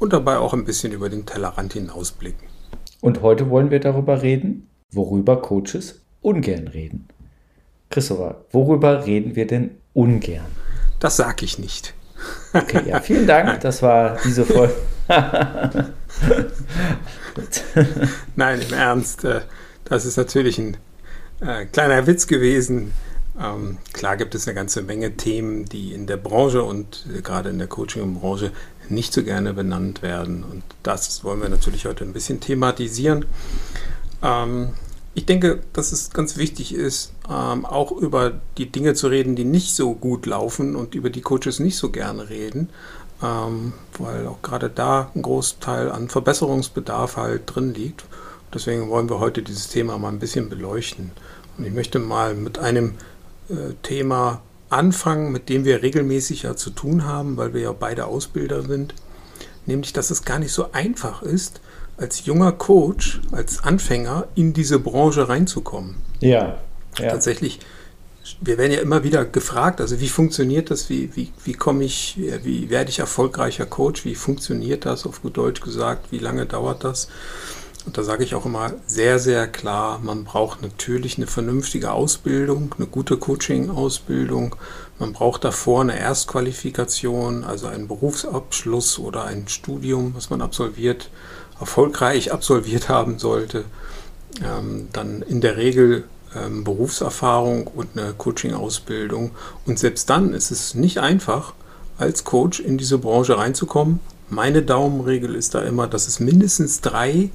und dabei auch ein bisschen über den Tellerrand hinausblicken. Und heute wollen wir darüber reden, worüber Coaches ungern reden. Christopher, worüber reden wir denn ungern? Das sage ich nicht. Okay, ja, vielen Dank. Das war diese Folge. Nein, im Ernst. Äh, das ist natürlich ein äh, kleiner Witz gewesen. Ähm, klar gibt es eine ganze Menge Themen, die in der Branche und äh, gerade in der Coaching-Branche nicht so gerne benannt werden. Und das wollen wir natürlich heute ein bisschen thematisieren. Ähm, ich denke, dass es ganz wichtig ist, ähm, auch über die Dinge zu reden, die nicht so gut laufen und über die Coaches nicht so gerne reden, ähm, weil auch gerade da ein Großteil an Verbesserungsbedarf halt drin liegt. Deswegen wollen wir heute dieses Thema mal ein bisschen beleuchten. Und ich möchte mal mit einem äh, Thema anfangen, mit dem wir regelmäßig ja zu tun haben, weil wir ja beide Ausbilder sind. Nämlich, dass es gar nicht so einfach ist, als junger Coach, als Anfänger in diese Branche reinzukommen. Ja. ja. Tatsächlich, wir werden ja immer wieder gefragt, also wie funktioniert das, wie, wie, wie komme ich, wie werde ich erfolgreicher Coach, wie funktioniert das, auf gut Deutsch gesagt, wie lange dauert das? Und da sage ich auch immer sehr, sehr klar, man braucht natürlich eine vernünftige Ausbildung, eine gute Coaching-Ausbildung. Man braucht davor eine Erstqualifikation, also einen Berufsabschluss oder ein Studium, was man absolviert, erfolgreich absolviert haben sollte. Ähm, dann in der Regel ähm, Berufserfahrung und eine Coaching-Ausbildung. Und selbst dann ist es nicht einfach, als Coach in diese Branche reinzukommen. Meine Daumenregel ist da immer, dass es mindestens drei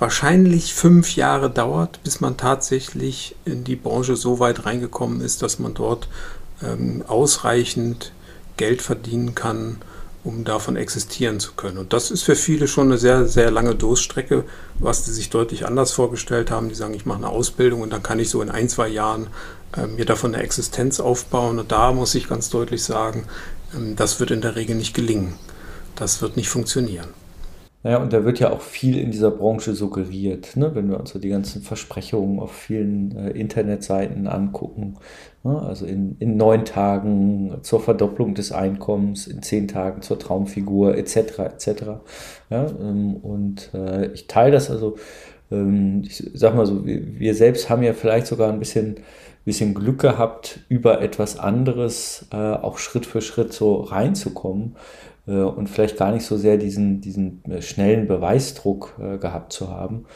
wahrscheinlich fünf Jahre dauert, bis man tatsächlich in die Branche so weit reingekommen ist, dass man dort ähm, ausreichend Geld verdienen kann, um davon existieren zu können. Und das ist für viele schon eine sehr, sehr lange Durststrecke, was sie sich deutlich anders vorgestellt haben. Die sagen, ich mache eine Ausbildung und dann kann ich so in ein, zwei Jahren äh, mir davon eine Existenz aufbauen. Und da muss ich ganz deutlich sagen, ähm, das wird in der Regel nicht gelingen. Das wird nicht funktionieren. Naja, und da wird ja auch viel in dieser Branche suggeriert, ne? wenn wir uns so die ganzen Versprechungen auf vielen äh, Internetseiten angucken. Ne? Also in, in neun Tagen zur Verdopplung des Einkommens, in zehn Tagen zur Traumfigur, etc. etc. Ja, ähm, und äh, ich teile das also, ähm, ich sag mal so, wir, wir, selbst haben ja vielleicht sogar ein bisschen, bisschen Glück gehabt, über etwas anderes äh, auch Schritt für Schritt so reinzukommen und vielleicht gar nicht so sehr diesen, diesen äh, schnellen Beweisdruck äh, gehabt zu haben.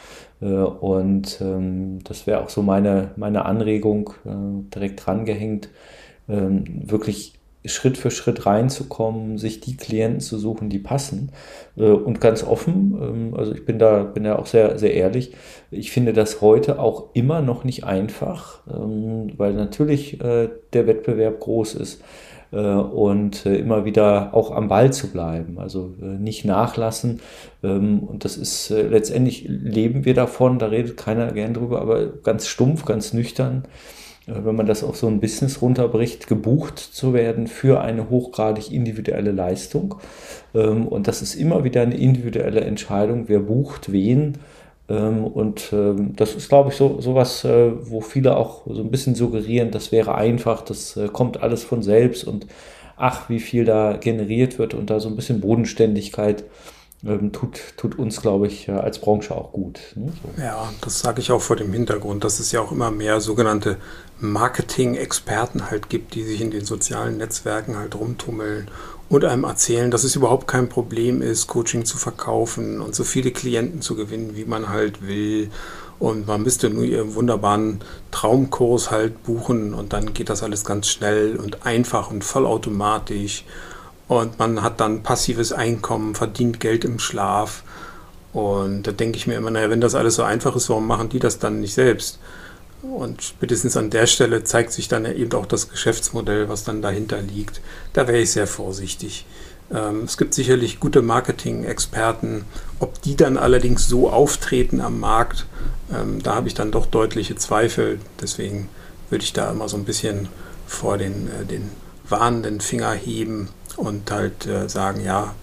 und ähm, das wäre auch so meine, meine Anregung, direkt drangehängt, ähm, wirklich Schritt für Schritt reinzukommen, sich die Klienten zu suchen, die passen. Und ganz offen, ähm, also ich bin da, bin da auch sehr, sehr ehrlich, ich finde das heute auch immer noch nicht einfach, weil natürlich der Wettbewerb groß ist. Äh, und äh, immer wieder auch am Ball zu bleiben, also äh, nicht nachlassen. Ähm, und das ist letztendlich leben wir davon, da redet keiner gern drüber, aber ganz stumpf, ganz nüchtern wenn man das auf so ein Business runterbricht, gebucht zu werden für eine hochgradig individuelle Leistung. Ähm, und das ist immer wieder eine individuelle Entscheidung, wer bucht wen und ähm, das ist, glaube ich, so sowas, äh, wo viele auch so ein bisschen suggerieren, das wäre einfach, das äh, kommt alles von selbst und ach, wie viel da generiert wird und da so ein bisschen Bodenständigkeit ähm, tut, tut uns, glaube ich, als Branche auch gut. Ne? Ja, das sage ich auch vor dem Hintergrund, dass es ja auch immer mehr sogenannte Marketing-Experten halt gibt, die sich in den sozialen Netzwerken halt rumtummeln und einem erzählen, dass es überhaupt kein Problem ist, Coaching zu verkaufen und so viele Klienten zu gewinnen, wie man halt will. Und man müsste nur ihren wunderbaren Traumkurs halt buchen und dann geht das alles ganz schnell und einfach und vollautomatisch. Und man hat dann passives Einkommen, verdient Geld im Schlaf. Und da denke ich mir immer, naja, wenn das alles so einfach ist, warum machen die das dann nicht selbst? Und spätestens an der Stelle zeigt sich dann eben auch das Geschäftsmodell, was dann dahinter liegt. Da wäre ich sehr vorsichtig. Ähm, es gibt sicherlich gute Marketing-Experten. Ob die dann allerdings so auftreten am Markt, ähm, da habe ich dann doch deutliche Zweifel. Deswegen würde ich da immer so ein bisschen vor den, äh, den warnenden Finger heben und halt äh, sagen, ja,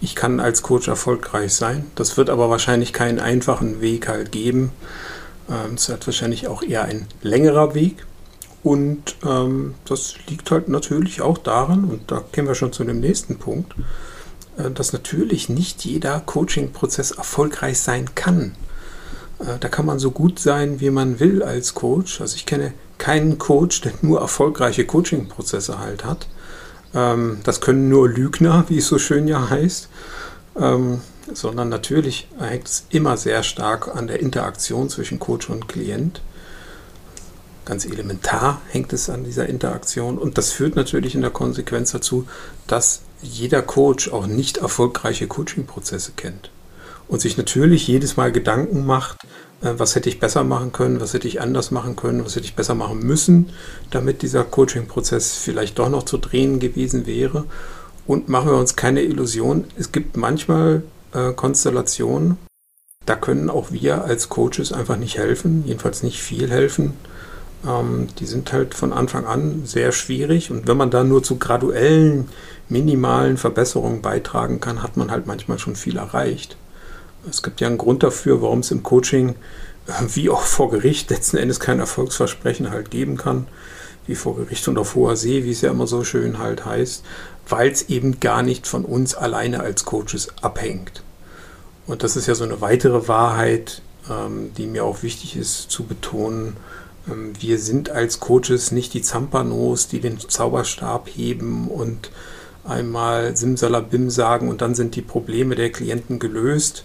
ich kann als Coach erfolgreich sein. Das wird aber wahrscheinlich keinen einfachen Weg halt geben. Ähm, es wird wahrscheinlich auch eher ein längerer Weg. Und ähm, das liegt halt natürlich auch daran, und da kommen wir schon zu dem nächsten Punkt, äh, dass natürlich nicht jeder Coaching-Prozess erfolgreich sein kann. Äh, da kann man so gut sein, wie man will als Coach. Also ich kenne keinen Coach, der nur erfolgreiche Coaching-Prozesse halt hat. Ähm, das können nur Lügner, wie es so schön ja heißt. Ähm, sondern natürlich hängt es immer sehr stark an der Interaktion zwischen Coach und Klient. Ganz elementar hängt es an dieser Interaktion und das führt natürlich in der Konsequenz dazu, dass jeder Coach auch nicht erfolgreiche Coaching-Prozesse kennt und sich natürlich jedes Mal Gedanken macht, äh, was hätte ich besser machen können, was hätte ich anders machen können, was hätte ich besser machen müssen, damit dieser Coaching-Prozess vielleicht doch noch zu drehen gewesen wäre. Und machen wir uns keine Illusion, es gibt manchmal äh, Konstellationen, da können auch wir als Coaches einfach nicht helfen, jedenfalls nicht viel helfen. Ähm, die sind halt von Anfang an sehr schwierig und wenn man da nur zu graduellen, minimalen Verbesserungen beitragen kann, hat man halt manchmal schon viel erreicht. Es gibt ja einen Grund dafür, warum es im Coaching äh, wie auch vor Gericht letzten Endes kein Erfolgsversprechen halt geben kann, wie vor Gericht und auf hoher See, wie es ja immer so schön halt heißt, weil es eben gar nicht von uns alleine als Coaches abhängt. Und das ist ja so eine weitere Wahrheit, ähm, die mir auch wichtig ist zu betonen, ähm, wir sind als Coaches nicht die Zampanos, die den Zauberstab heben und einmal Simsalabim sagen und dann sind die Probleme der Klienten gelöst,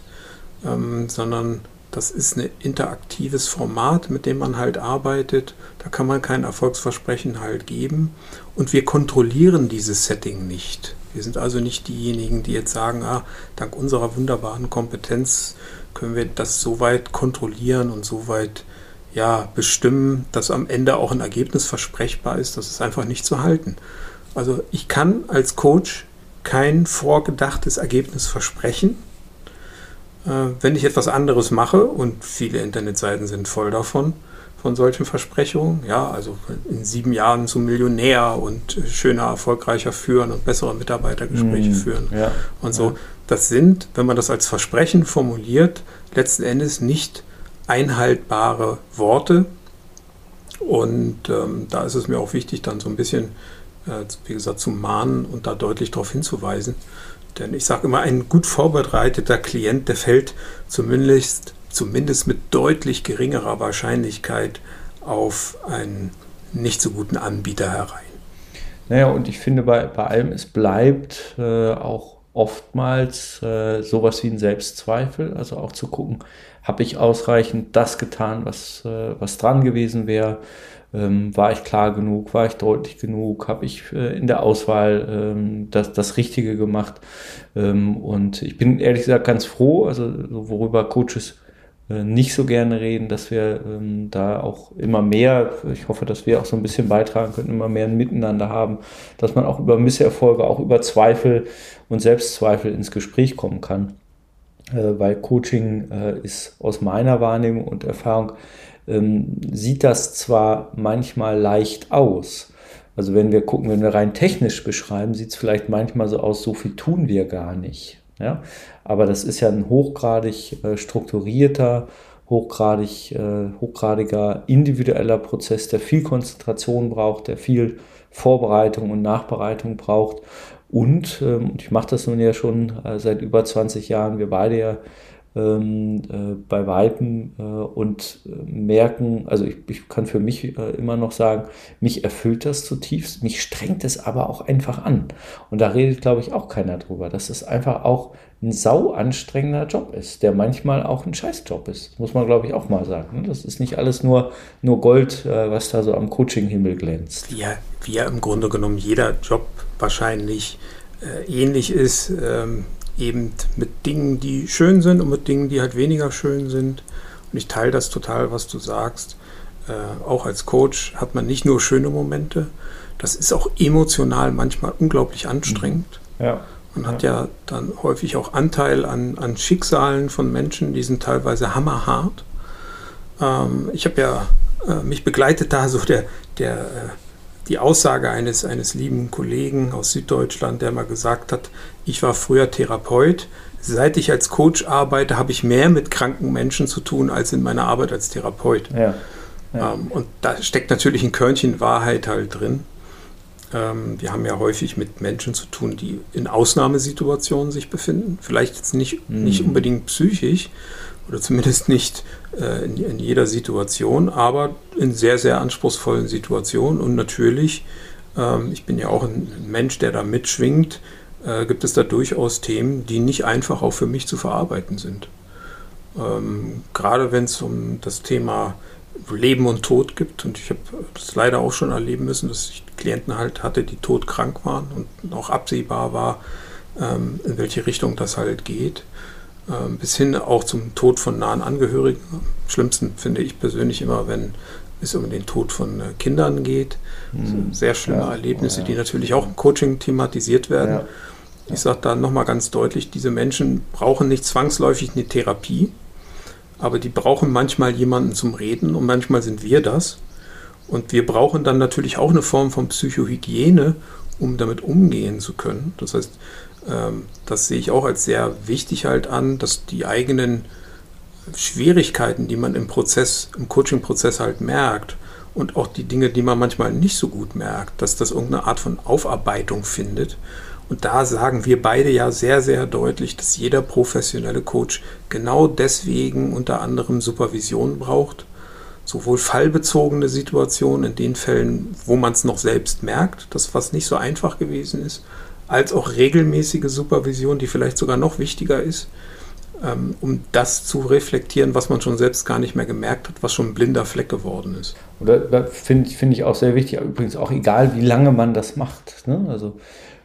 ähm, sondern das ist ein interaktives Format, mit dem man halt arbeitet. Da kann man kein Erfolgsversprechen halt geben. Und wir kontrollieren dieses Setting nicht. Wir sind also nicht diejenigen, die jetzt sagen, ah, dank unserer wunderbaren Kompetenz können wir das so weit kontrollieren und so weit ja, bestimmen, dass am Ende auch ein Ergebnis versprechbar ist. Das ist einfach nicht zu halten. Also ich kann als Coach kein vorgedachtes Ergebnis versprechen. Äh, wenn ich etwas anderes mache, und viele Internetseiten sind voll davon, von solchen Versprechungen, ja, also in sieben Jahren zum Millionär und schöner, erfolgreicher führen und bessere Mitarbeitergespräche mm, führen ja, und so. Ja. Das sind, wenn man das als Versprechen formuliert, letzten Endes nicht einhaltbare Worte. Und ähm, da ist es mir auch wichtig, dann so ein bisschen, äh, wie gesagt, zu mahnen und da deutlich darauf hinzuweisen. Denn ich sage immer, ein gut vorbereiteter Klient, der fällt zumindest, zumindest mit deutlich geringerer Wahrscheinlichkeit auf einen nicht so guten Anbieter herein. Naja, und ich finde bei, bei allem, es bleibt äh, auch oftmals äh, sowas wie ein Selbstzweifel, also auch zu gucken, habe ich ausreichend das getan, was, äh, was dran gewesen wäre? Ähm, war ich klar genug? War ich deutlich genug? Habe ich äh, in der Auswahl ähm, das, das Richtige gemacht? Ähm, und ich bin ehrlich gesagt ganz froh, also worüber Coaches äh, nicht so gerne reden, dass wir ähm, da auch immer mehr, ich hoffe, dass wir auch so ein bisschen beitragen können, immer mehr ein Miteinander haben, dass man auch über Misserfolge, auch über Zweifel und Selbstzweifel ins Gespräch kommen kann. Äh, weil Coaching äh, ist aus meiner Wahrnehmung und Erfahrung, ähm, sieht das zwar manchmal leicht aus. Also wenn wir gucken, wenn wir rein technisch beschreiben, sieht es vielleicht manchmal so aus, so viel tun wir gar nicht. Ja? Aber das ist ja ein hochgradig äh, strukturierter, hochgradig, äh, hochgradiger individueller Prozess, der viel Konzentration braucht, der viel Vorbereitung und Nachbereitung braucht. Und, ähm, ich mache das nun ja schon äh, seit über 20 Jahren, wir beide ja ähm, äh, bei Weitem äh, und äh, merken, also ich, ich kann für mich äh, immer noch sagen, mich erfüllt das zutiefst, mich strengt es aber auch einfach an. Und da redet, glaube ich, auch keiner drüber, dass es einfach auch ein sau anstrengender Job ist, der manchmal auch ein Scheißjob ist. muss man, glaube ich, auch mal sagen. Ne? Das ist nicht alles nur, nur Gold, äh, was da so am Coaching-Himmel glänzt. Ja, wie ja im Grunde genommen jeder Job wahrscheinlich äh, ähnlich ist, ähm, eben mit Dingen, die schön sind und mit Dingen, die halt weniger schön sind. Und ich teile das total, was du sagst. äh, auch als Coach hat man nicht nur schöne Momente, das ist auch emotional manchmal unglaublich anstrengend. Ja. Man hat ja dann häufig auch Anteil an, an Schicksalen von Menschen, die sind teilweise hammerhart. Ähm, ich habe ja, äh, mich begleitet da so der, der, äh, die Aussage eines, eines lieben Kollegen aus Süddeutschland, der mal gesagt hat, ich war früher Therapeut. Seit ich als Coach arbeite, habe ich mehr mit kranken Menschen zu tun als in meiner Arbeit als Therapeut. Ja. Ja. Ähm, und da steckt natürlich ein Körnchen Wahrheit halt drin. Ähm, wir haben ja häufig mit Menschen zu tun, die in Ausnahmesituationen sich befinden. Vielleicht jetzt nicht, mhm. nicht unbedingt psychisch oder zumindest nicht äh, in, in, jeder Situation, aber in sehr, sehr anspruchsvollen Situationen. Und natürlich, ähm, ich bin ja auch ein Mensch, der da mitschwingt, äh, gibt es da durchaus Themen, die nicht einfach auch für mich zu verarbeiten sind. Ähm, gerade wenn es um das Thema Leben und Tod gibt. Und ich habe das leider auch schon erleben müssen, dass ich Klienten halt hatte, die todkrank waren und auch absehbar war, ähm, in welche Richtung das halt geht. Ähm, bis hin auch zum Tod von nahen Angehörigen. Am schlimmsten finde ich persönlich immer, wenn es um den Tod von äh, Kindern geht. Mhm. Sehr schlimme ja, Erlebnisse, ja. die natürlich auch im Coaching thematisiert werden. Ja. Ich sage da nochmal ganz deutlich, diese Menschen brauchen nicht zwangsläufig eine Therapie, aber die brauchen manchmal jemanden zum Reden und manchmal sind wir das. Und wir brauchen dann natürlich auch eine Form von Psychohygiene, um damit umgehen zu können. Das heißt, das sehe ich auch als sehr wichtig halt an, dass die eigenen Schwierigkeiten, die man im Prozess, im Coaching-Prozess halt merkt und auch die Dinge, die man manchmal nicht so gut merkt, dass das irgendeine Art von Aufarbeitung findet und da sagen wir beide ja sehr, sehr deutlich, dass jeder professionelle Coach genau deswegen unter anderem Supervision braucht. Sowohl fallbezogene Situationen in den Fällen, wo man es noch selbst merkt, das was nicht so einfach gewesen ist, als auch regelmäßige Supervision, die vielleicht sogar noch wichtiger ist, ähm, um das zu reflektieren, was man schon selbst gar nicht mehr gemerkt hat, was schon ein blinder Fleck geworden ist. Oder da finde find ich auch sehr wichtig, übrigens auch egal, wie lange man das macht. Ne? Also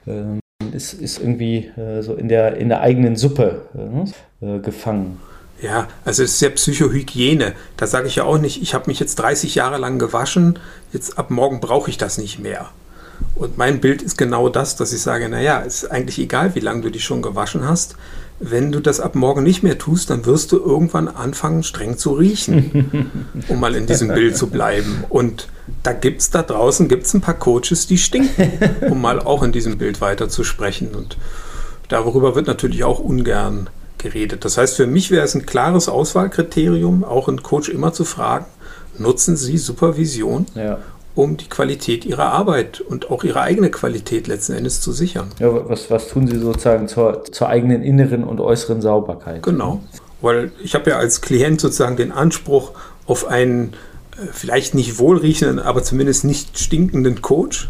ähm ist, ist irgendwie äh, so in der, in der eigenen Suppe äh, äh gefangen. Ja, also es ist ja Psychohygiene. Da sage ich ja auch nicht, ich habe mich jetzt 30 Jahre lang gewaschen, jetzt ab morgen brauche ich das nicht mehr. Und mein Bild ist genau das, dass ich sage, naja, ist eigentlich egal, wie lange du dich schon gewaschen hast. Wenn du das ab morgen nicht mehr tust, dann wirst du irgendwann anfangen, streng zu riechen, um mal in diesem Bild zu bleiben. Und da gibt es da draußen gibt's ein paar Coaches, die stinken, um mal auch in diesem Bild weiter zu sprechen. Und darüber wird natürlich auch ungern geredet. Das heißt, für mich wäre es ein klares Auswahlkriterium, auch einen Coach immer zu fragen, nutzen Sie Supervision ja um die Qualität ihrer Arbeit und auch ihre eigene Qualität letzten Endes zu sichern. Ja, was, was tun Sie sozusagen zur, zur eigenen inneren und äußeren Sauberkeit? Genau, weil ich habe ja als Klient sozusagen den Anspruch auf einen äh, vielleicht nicht wohlriechenden, aber zumindest nicht stinkenden Coach.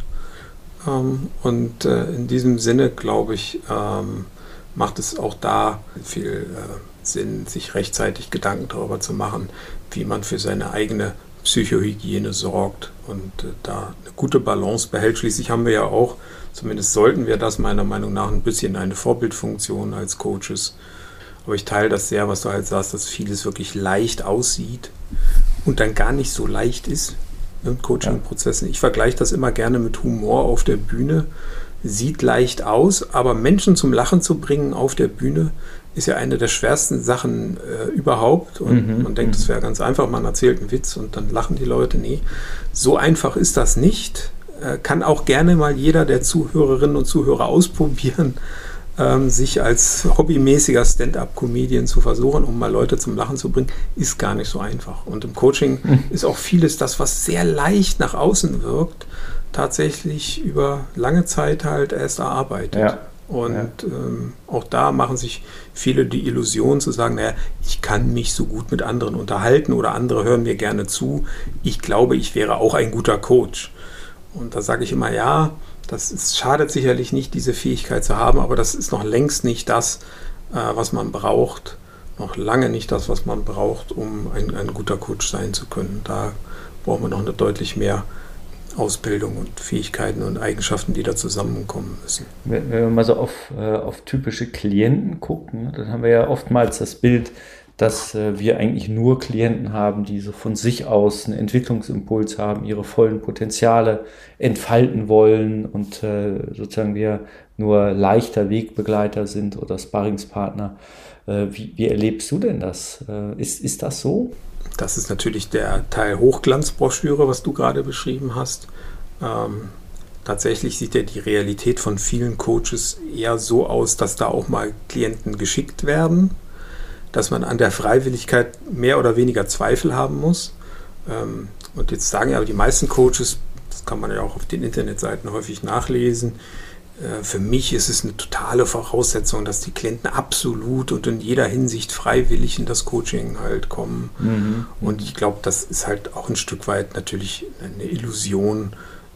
Ähm, und äh, in diesem Sinne, glaube ich, ähm, macht es auch da viel äh, Sinn, sich rechtzeitig Gedanken darüber zu machen, wie man für seine eigene Psychohygiene sorgt und äh, da eine gute Balance behält. Schließlich haben wir ja auch, zumindest sollten wir das meiner Meinung nach, ein bisschen eine Vorbildfunktion als Coaches. Aber ich teile das sehr, was du halt sagst, dass vieles wirklich leicht aussieht und dann gar nicht so leicht ist in Coaching-Prozessen. Ich vergleiche das immer gerne mit Humor auf der Bühne. Sieht leicht aus, aber Menschen zum Lachen zu bringen auf der Bühne, ist ja eine der schwersten Sachen äh, überhaupt. Und mhm. man denkt, es wäre ganz einfach, man erzählt einen Witz und dann lachen die Leute. Nee, so einfach ist das nicht. Äh, kann auch gerne mal jeder der Zuhörerinnen und Zuhörer ausprobieren, ähm, sich als hobbymäßiger Stand-up-Comedian zu versuchen, um mal Leute zum Lachen zu bringen, ist gar nicht so einfach. Und im Coaching mhm. ist auch vieles das, was sehr leicht nach außen wirkt, tatsächlich über lange Zeit halt erst erarbeitet. Ja. Und ja. ähm, auch da machen sich viele die Illusion zu sagen, naja, ich kann mich so gut mit anderen unterhalten oder andere hören mir gerne zu. Ich glaube, ich wäre auch ein guter Coach. Und da sage ich immer, ja, das ist, schadet sicherlich nicht, diese Fähigkeit zu haben, aber das ist noch längst nicht das, äh, was man braucht. Noch lange nicht das, was man braucht, um ein, ein guter Coach sein zu können. Da brauchen wir noch eine deutlich mehr Ausbildung und Fähigkeiten und Eigenschaften, die da zusammenkommen müssen. Wenn, wenn wir mal so auf, äh, auf typische Klienten gucken, dann haben wir ja oftmals das Bild dass äh, wir eigentlich nur Klienten haben, die so von sich aus einen Entwicklungsimpuls haben, ihre vollen Potenziale entfalten wollen und äh, sozusagen wir nur leichter Wegbegleiter sind oder Sparringspartner. Äh, wie, wie, erlebst du denn das? Äh, ist, ist das so? Das ist natürlich der Teil Hochglanzbroschüre, was du gerade beschrieben hast. Ähm, tatsächlich sieht ja die Realität von vielen Coaches eher so aus, dass da auch mal Klienten geschickt werden dass man an der Freiwilligkeit mehr oder weniger Zweifel haben muss. Ähm, und jetzt sagen ja aber die meisten Coaches, das kann man ja auch auf den Internetseiten häufig nachlesen, für mich ist es eine totale Voraussetzung, dass die Klienten absolut und in jeder Hinsicht freiwillig in das Coaching halt kommen. Mhm. Und ich glaube, das ist halt auch ein Stück weit natürlich eine Illusion.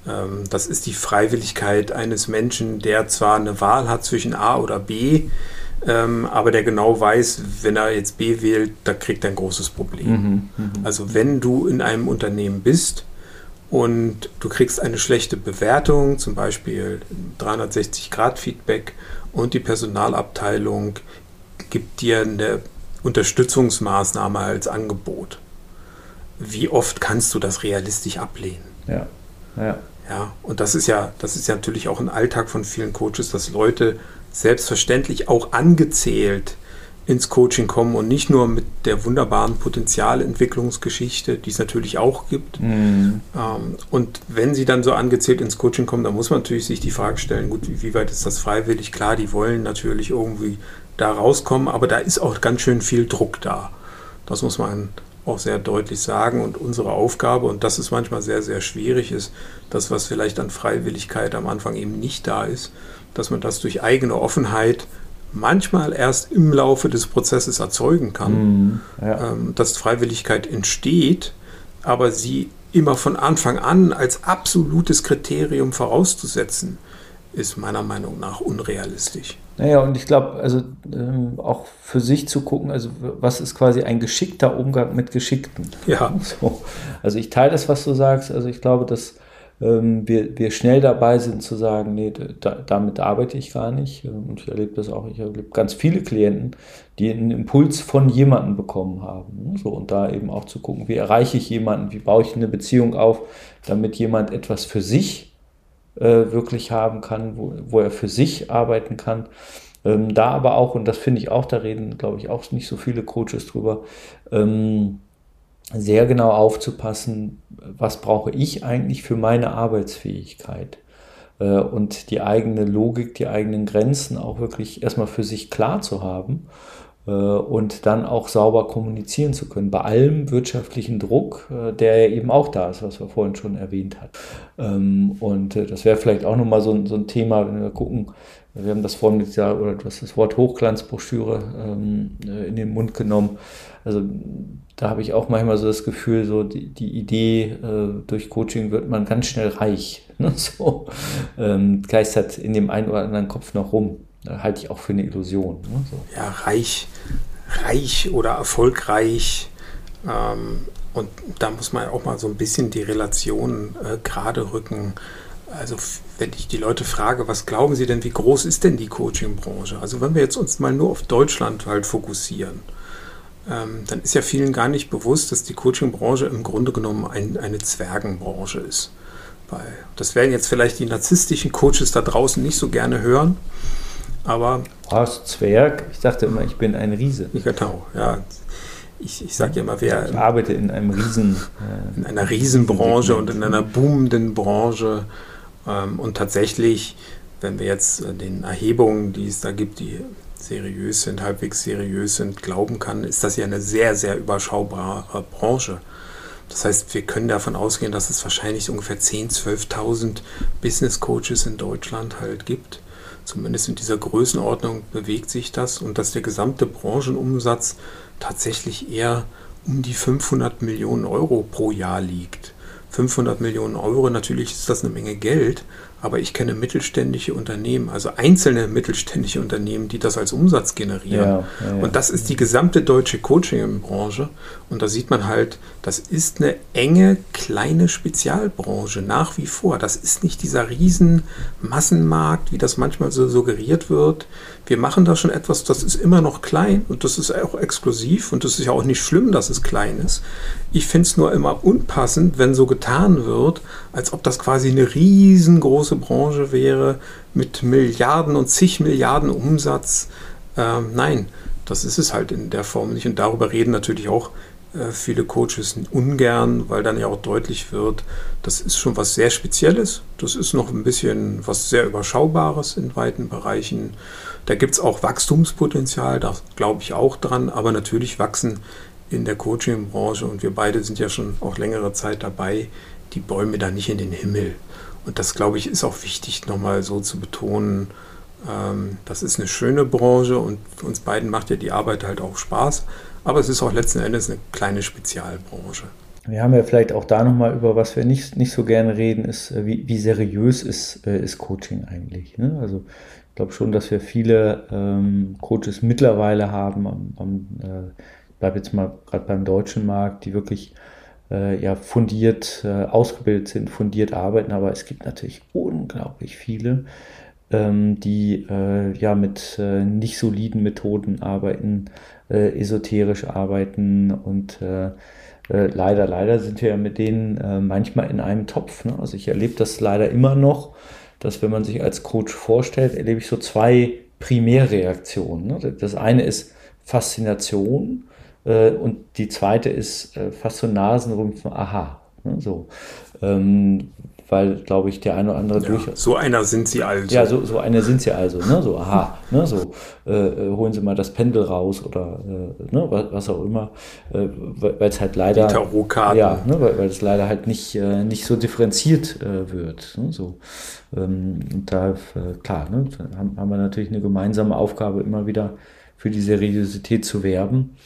Ähm, das ist die Freiwilligkeit eines Menschen, der zwar eine Wahl hat zwischen A oder B, ähm, aber der genau weiß, wenn er jetzt B wählt, da kriegt er ein großes Problem. Mhm, mh. Also wenn du in einem Unternehmen bist und du kriegst eine schlechte Bewertung, zum Beispiel 360-Grad-Feedback und die Personalabteilung gibt dir eine Unterstützungsmaßnahme als Angebot. Wie oft kannst du das realistisch ablehnen? Ja, ja. Ja, und das ist ja, das ist ja natürlich auch ein Alltag von vielen Coaches, dass Leute selbstverständlich auch angezählt ins Coaching kommen und nicht nur mit der wunderbaren Potenzialentwicklungsgeschichte, die es natürlich auch gibt. Mhm. Ähm, und wenn sie dann so angezählt ins Coaching kommen, dann muss man natürlich sich die Frage stellen, gut, wie, wie weit ist das freiwillig? Klar, die wollen natürlich irgendwie da rauskommen, aber da ist auch ganz schön viel Druck da. Das muss man auch sehr deutlich sagen. Und unsere Aufgabe, und das ist manchmal sehr, sehr schwierig, ist das, was vielleicht an Freiwilligkeit am Anfang eben nicht da ist, dass man das durch eigene Offenheit manchmal erst im Laufe des Prozesses erzeugen kann, mhm, ja. ähm, dass Freiwilligkeit entsteht, aber sie immer von Anfang an als absolutes Kriterium vorauszusetzen, ist meiner Meinung nach unrealistisch. Naja, und ich glaube, also ähm, auch für sich zu gucken, also was ist quasi ein geschickter Umgang mit Geschickten? Ja. So. Also ich teile das, was du sagst. Also ich glaube, dass ähm, wir, wir schnell dabei sind zu sagen, nee, da, damit arbeite ich gar nicht. Ähm, und ich erlebe das auch, ich erlebe ganz viele Klienten, die einen Impuls von jemandem bekommen haben. Ne? So, und da eben auch zu gucken, wie erreiche ich jemanden, wie baue ich eine Beziehung auf, damit jemand etwas für sich äh, wirklich haben kann, wo, wo er für sich arbeiten kann. Ähm, da aber auch, und das finde ich auch, da reden, glaube ich, auch nicht so viele Coaches drüber, ähm, sehr genau aufzupassen, was brauche ich eigentlich für meine Arbeitsfähigkeit äh, und die eigene Logik, die eigenen Grenzen auch wirklich erstmal für sich klar zu haben äh, und dann auch sauber kommunizieren zu können. Bei allem wirtschaftlichen Druck, äh, der ja eben auch da ist, was wir vorhin schon erwähnt haben. Ähm, und das wäre vielleicht auch nochmal so, so ein Thema, wenn wir gucken, wir haben das vorhin dieser, oder du hast das Wort Hochglanzbroschüre ähm, in den Mund genommen. Also da habe ich auch manchmal so das Gefühl, so die, die Idee, äh, durch Coaching wird man ganz schnell reich. Ne? So ähm, geistert in dem einen oder anderen Kopf noch rum. Da halte ich auch für eine Illusion. Ne? So. Ja, reich, reich oder erfolgreich. Ähm, und da muss man auch mal so ein bisschen die Relation äh, gerade rücken. Also wenn ich die Leute frage, was glauben sie denn, wie groß ist denn die Coaching-Branche? Also wenn wir jetzt uns mal nur auf Deutschland halt fokussieren ähm, dann ist ja vielen gar nicht bewusst, dass die Coaching-Branche im Grunde genommen ein, eine Zwergenbranche ist. Weil das werden jetzt vielleicht die narzisstischen Coaches da draußen nicht so gerne hören, aber. Was, Zwerg? Ich dachte immer, ich bin ein Riese. Genau, ja. Ich, ich sage ja immer, wer. Ich arbeite in einem Riesen. Äh, in einer Riesenbranche und in einer boomenden Branche. Ähm, und tatsächlich, wenn wir jetzt den Erhebungen, die es da gibt, die seriös sind, halbwegs seriös sind, glauben kann, ist das ja eine sehr, sehr überschaubare Branche. Das heißt, wir können davon ausgehen, dass es wahrscheinlich ungefähr 10.000, 12.000 Business Coaches in Deutschland halt gibt. Zumindest in dieser Größenordnung bewegt sich das und dass der gesamte Branchenumsatz tatsächlich eher um die 500 Millionen Euro pro Jahr liegt. 500 Millionen Euro, natürlich ist das eine Menge Geld, aber ich kenne mittelständische Unternehmen, also einzelne mittelständische Unternehmen, die das als Umsatz generieren. Ja, ja, ja. Und das ist die gesamte deutsche Coaching-Branche. Und da sieht man halt, das ist eine enge, kleine Spezialbranche nach wie vor. Das ist nicht dieser riesen Massenmarkt, wie das manchmal so suggeriert wird. Wir machen da schon etwas, das ist immer noch klein und das ist auch exklusiv und das ist ja auch nicht schlimm, dass es klein ist. Ich finde es nur immer unpassend, wenn so getan wird, als ob das quasi eine riesengroße Branche wäre mit Milliarden und zig Milliarden Umsatz. Ähm, nein, das ist es halt in der Form nicht. Und darüber reden natürlich auch äh, viele Coaches ungern, weil dann ja auch deutlich wird, das ist schon was sehr Spezielles. Das ist noch ein bisschen was sehr Überschaubares in weiten Bereichen. Da gibt es auch Wachstumspotenzial, da glaube ich auch dran, aber natürlich wachsen in der Coaching-Branche und wir beide sind ja schon auch längere Zeit dabei, die Bäume da nicht in den Himmel. Und das, glaube ich, ist auch wichtig, nochmal so zu betonen. Ähm, das ist eine schöne Branche und uns beiden macht ja die Arbeit halt auch Spaß. Aber es ist auch letzten Endes eine kleine Spezialbranche. Wir haben ja vielleicht auch da nochmal über, was wir nicht, nicht so gerne reden, ist, äh, wie, wie seriös ist, äh, ist Coaching eigentlich. Ne? Also ich glaube schon, dass wir viele ähm, Coaches mittlerweile haben, am, am, äh, ich bleibe jetzt mal gerade beim deutschen Markt, die wirklich ja, fundiert äh, ausgebildet sind, fundiert arbeiten, aber es gibt natürlich unglaublich viele, ähm, die äh, ja mit äh, nicht soliden Methoden arbeiten, äh, esoterisch arbeiten und äh, leider, leider sind wir ja mit denen manchmal in einem Topf. Ne? Also ich erlebe das leider immer noch, dass wenn man sich als Coach vorstellt, erlebe ich so zwei Primärreaktionen. Ne? Das eine ist Faszination äh, und die zweite ist äh, fast so Nasenrümpfen, aha. Ne, so. Ähm, weil, glaube ich, der eine oder andere ja, durchaus. So einer sind sie also. Ja, so, so einer sind sie also, ne? So, aha, ne? So, äh, äh holen Sie mal das Pendel raus oder äh, ne? was, was, auch immer. Äh, weil es halt leider. Die Tarotkarten. Ja, ne? weil, es leider halt nicht, äh, nicht so differenziert äh, wird. Ne? So. Ähm, und da, klar, ne? haben, haben wir natürlich eine gemeinsame Aufgabe, immer wieder für die Seriosität zu werben.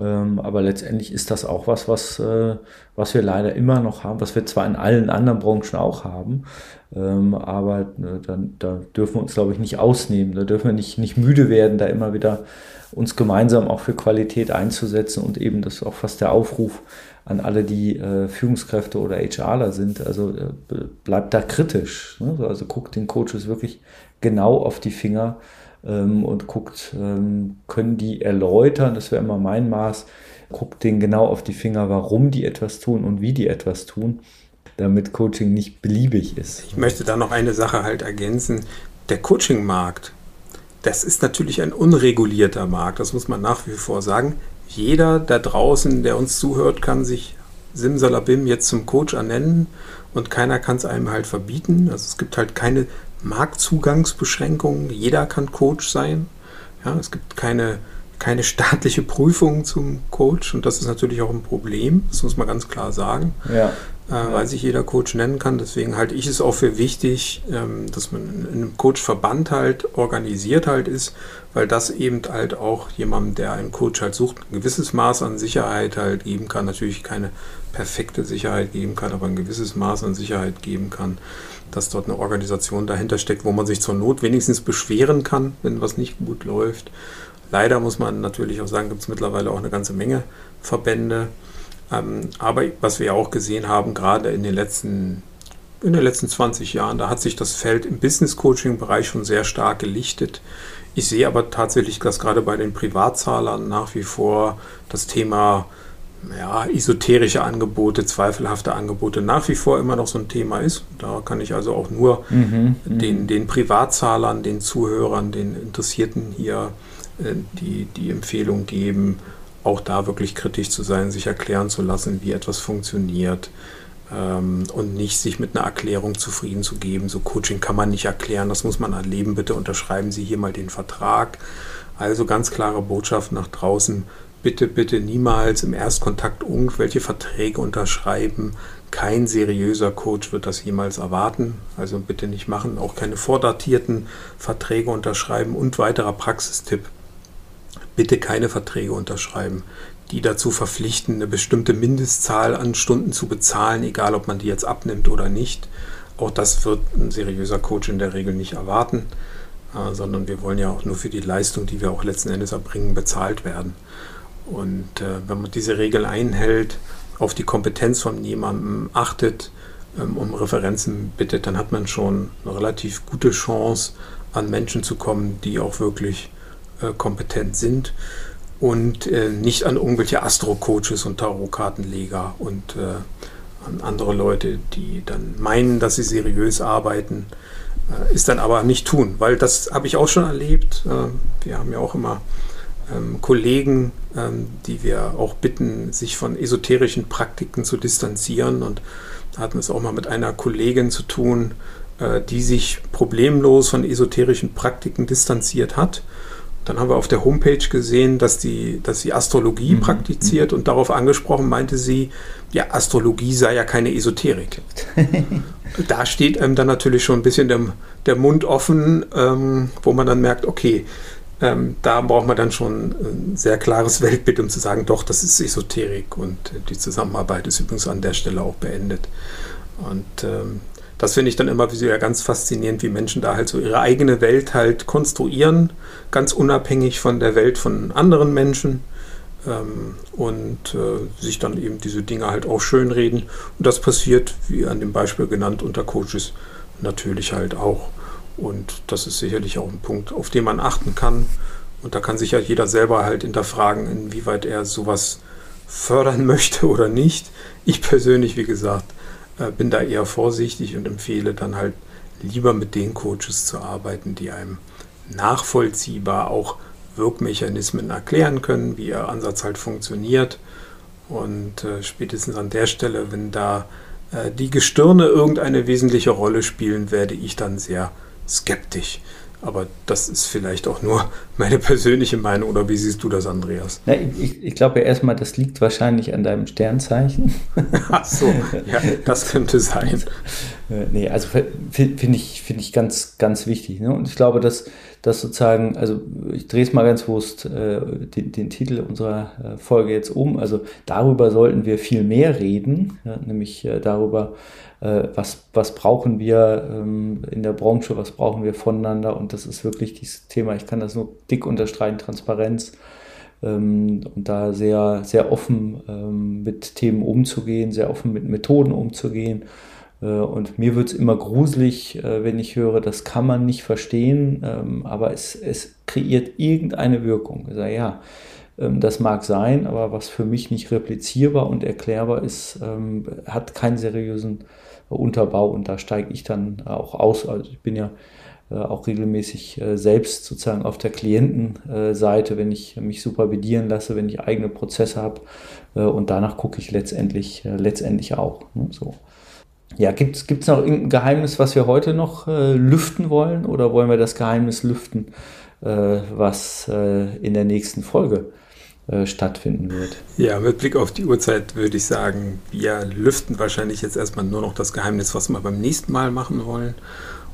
Ähm, aber letztendlich ist das auch was, was, äh, was wir leider immer noch haben, was wir zwar in allen anderen Branchen auch haben, ähm, aber äh, dann, da dürfen wir uns, glaube ich, nicht ausnehmen. Da dürfen wir nicht, nicht müde werden, da immer wieder uns gemeinsam auch für Qualität einzusetzen und eben das ist auch fast der Aufruf an alle, die äh, Führungskräfte oder HRler sind. Also äh, bleibt da kritisch. Ne? Also guckt den Coaches wirklich genau auf die Finger ähm, und guckt, ähm, können die erläutern, das wäre immer mein Maß, guckt denen genau auf die Finger, warum die etwas tun und wie die etwas tun, damit Coaching nicht beliebig ist. Ich möchte da noch eine Sache halt ergänzen. Der Coaching-Markt, das ist natürlich ein unregulierter Markt, das muss man nach wie vor sagen. Jeder da draußen, der uns zuhört, kann sich Simsalabim jetzt zum Coach ernennen und keiner kann es einem halt verbieten. Also es gibt halt keine Marktzugangsbeschränkungen. Jeder kann Coach sein. Ja, es gibt keine, keine staatliche Prüfung zum Coach und das ist natürlich auch ein Problem. Das muss man ganz klar sagen. Ja. Äh, weil sich jeder Coach nennen kann. Deswegen halte ich es auch für wichtig, ähm, dass man in einem Coachverband halt organisiert halt ist, weil das eben halt auch jemandem, der einen Coach halt sucht, ein gewisses Maß an Sicherheit halt geben kann. Natürlich keine perfekte Sicherheit geben kann, aber ein gewisses Maß an Sicherheit geben kann dass dort eine Organisation dahinter steckt, wo man sich zur Not wenigstens beschweren kann, wenn was nicht gut läuft. Leider muss man natürlich auch sagen, gibt es mittlerweile auch eine ganze Menge Verbände. Ähm, aber was wir auch gesehen haben, gerade in den letzten in den letzten 20 Jahren, da hat sich das Feld im Business Coaching Bereich schon sehr stark gelichtet. Ich sehe aber tatsächlich, dass gerade bei den Privatzahlern nach wie vor das Thema ja, esoterische Angebote, zweifelhafte Angebote nach wie vor immer noch so ein Thema ist. Da kann ich also auch nur mhm, mhm, den, den Privatzahlern, den Zuhörern, den Interessierten hier äh, die, die Empfehlung geben, auch da wirklich kritisch zu sein, sich erklären zu lassen, wie etwas funktioniert ähm, und nicht sich mit einer Erklärung zufrieden zu geben. So Coaching kann man nicht erklären, das muss man erleben. Bitte unterschreiben Sie hier mal den Vertrag. Also ganz klare Botschaft nach draußen bitte, bitte niemals im Erstkontakt irgendwelche Verträge unterschreiben. Kein seriöser Coach wird das jemals erwarten. Also bitte nicht machen. Auch keine vordatierten Verträge unterschreiben. Und weiterer Praxistipp. Bitte keine Verträge unterschreiben, die dazu verpflichten, eine bestimmte Mindestzahl an Stunden zu bezahlen, egal ob man die jetzt abnimmt oder nicht. Auch das wird ein seriöser Coach in der Regel nicht erwarten, äh, sondern wir wollen ja auch nur für die Leistung, die wir auch letzten Endes erbringen, bezahlt werden. Und äh, wenn man diese Regel einhält, auf die Kompetenz von jemandem achtet, ähm, um Referenzen bittet, dann hat man schon eine relativ gute Chance, an Menschen zu kommen, die auch wirklich äh, kompetent sind und äh, nicht an irgendwelche Astro-Coaches und Tarotkartenleger und äh, an andere Leute, die dann meinen, dass sie seriös arbeiten, äh, ist dann aber nicht tun, weil das habe ich auch schon erlebt. Äh, wir haben ja auch immer ähm, Kollegen, ähm, die wir auch bitten, sich von esoterischen Praktiken zu distanzieren. Und hatten es auch mal mit einer Kollegin zu tun, äh, die sich problemlos von esoterischen Praktiken distanziert hat dann haben wir auf der Homepage gesehen, dass, die, dass sie Astrologie mhm. praktiziert und darauf angesprochen meinte sie, ja, Astrologie sei ja keine Esoterik. da steht einem dann natürlich schon ein bisschen der, der Mund offen, ähm, wo man dann merkt, okay, ähm, da braucht man dann schon ein sehr klares Weltbild, um zu sagen, doch, das ist Esoterik und die Zusammenarbeit ist übrigens an der Stelle auch beendet. Und ähm, das finde ich dann immer wieder ganz faszinierend, wie Menschen da halt so ihre eigene Welt halt konstruieren, ganz unabhängig von der Welt von anderen Menschen ähm, und äh, sich dann eben diese Dinge halt auch schönreden. Und das passiert, wie an dem Beispiel genannt, unter Coaches natürlich halt auch. Und das ist sicherlich auch ein Punkt, auf den man achten kann. Und da kann sich ja jeder selber halt hinterfragen, inwieweit er sowas fördern möchte oder nicht. Ich persönlich, wie gesagt, äh, bin da eher vorsichtig und empfehle dann halt lieber mit den Coaches zu arbeiten, die einem nachvollziehbar auch Wirkmechanismen erklären können, wie ihr Ansatz halt funktioniert. Und äh, spätestens an der Stelle, wenn da äh, die Gestirne irgendeine wesentliche Rolle spielen, werde ich dann sehr skeptisch. Aber das ist vielleicht auch nur meine persönliche Meinung. Oder wie siehst du das, Andreas? Na, ich, ich glaube ja erstmal, das liegt wahrscheinlich an deinem Sternzeichen. Ach so, ja, das könnte sein. Äh, nee, also finde ich, find ich ganz, ganz wichtig. Ne? Und ich glaube, dass, dass sozusagen, also ich drehe es mal ganz bewusst äh, den, den, Titel unserer äh, Folge jetzt um. Also darüber sollten wir viel mehr reden, ja? nämlich äh, darüber, äh, was, was brauchen wir ähm, in der Branche, was brauchen wir voneinander. Und das ist wirklich dieses Thema, ich kann das nur dick unterstreichen, Transparenz. Ähm, und da sehr, sehr offen ähm, mit Themen umzugehen, sehr offen mit Methoden umzugehen. Äh, und mir wird es immer gruselig, äh, wenn ich höre, das kann man nicht verstehen, ähm, aber es, es kreiert irgendeine Wirkung. Ich sage, ja, ähm, das mag sein, aber was für mich nicht replizierbar und erklärbar ist, ähm, hat keinen seriösen Unterbau und da steige ich dann auch aus. Also ich bin ja äh, auch regelmäßig selbst sozusagen auf der Klientenseite, wenn ich mich supervidieren lasse, wenn ich eigene Prozesse habe und danach gucke ich letztendlich, letztendlich auch. Ne, so. Ja, gibt es noch irgendein Geheimnis, was wir heute noch lüften wollen oder wollen wir das Geheimnis lüften, was in der nächsten Folge äh, stattfinden wird. Ja, mit Blick auf die Uhrzeit würde ich sagen, wir lüften wahrscheinlich jetzt erstmal nur noch das Geheimnis, was wir beim nächsten Mal machen wollen.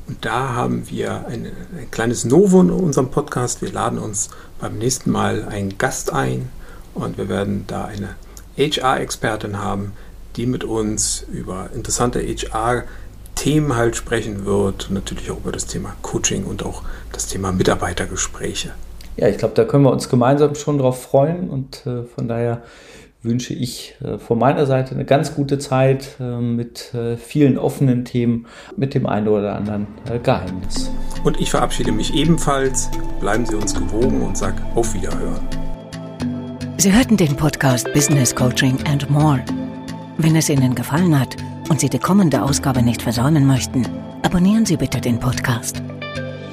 Und da haben wir ein, ein kleines Novo in unserem Podcast. Wir laden uns beim nächsten Mal einen Gast ein und wir werden da eine HR-Expertin haben, die mit uns über interessante HR-Themen halt sprechen wird und natürlich auch über das Thema Coaching und auch das Thema Mitarbeitergespräche ja, ich glaube, da können wir uns gemeinsam schon drauf freuen und äh, von daher wünsche ich äh, von meiner Seite eine ganz gute Zeit äh, mit äh, vielen offenen Themen, mit dem einen oder anderen äh, Geheimnis. Und ich verabschiede mich ebenfalls. Bleiben Sie uns gewogen und sag auf Wiederhören. Sie hörten den Podcast Business Coaching and More. Wenn es Ihnen gefallen hat und Sie die kommende Ausgabe nicht versäumen möchten, abonnieren Sie bitte den Podcast.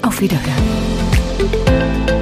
Auf Wiederhören.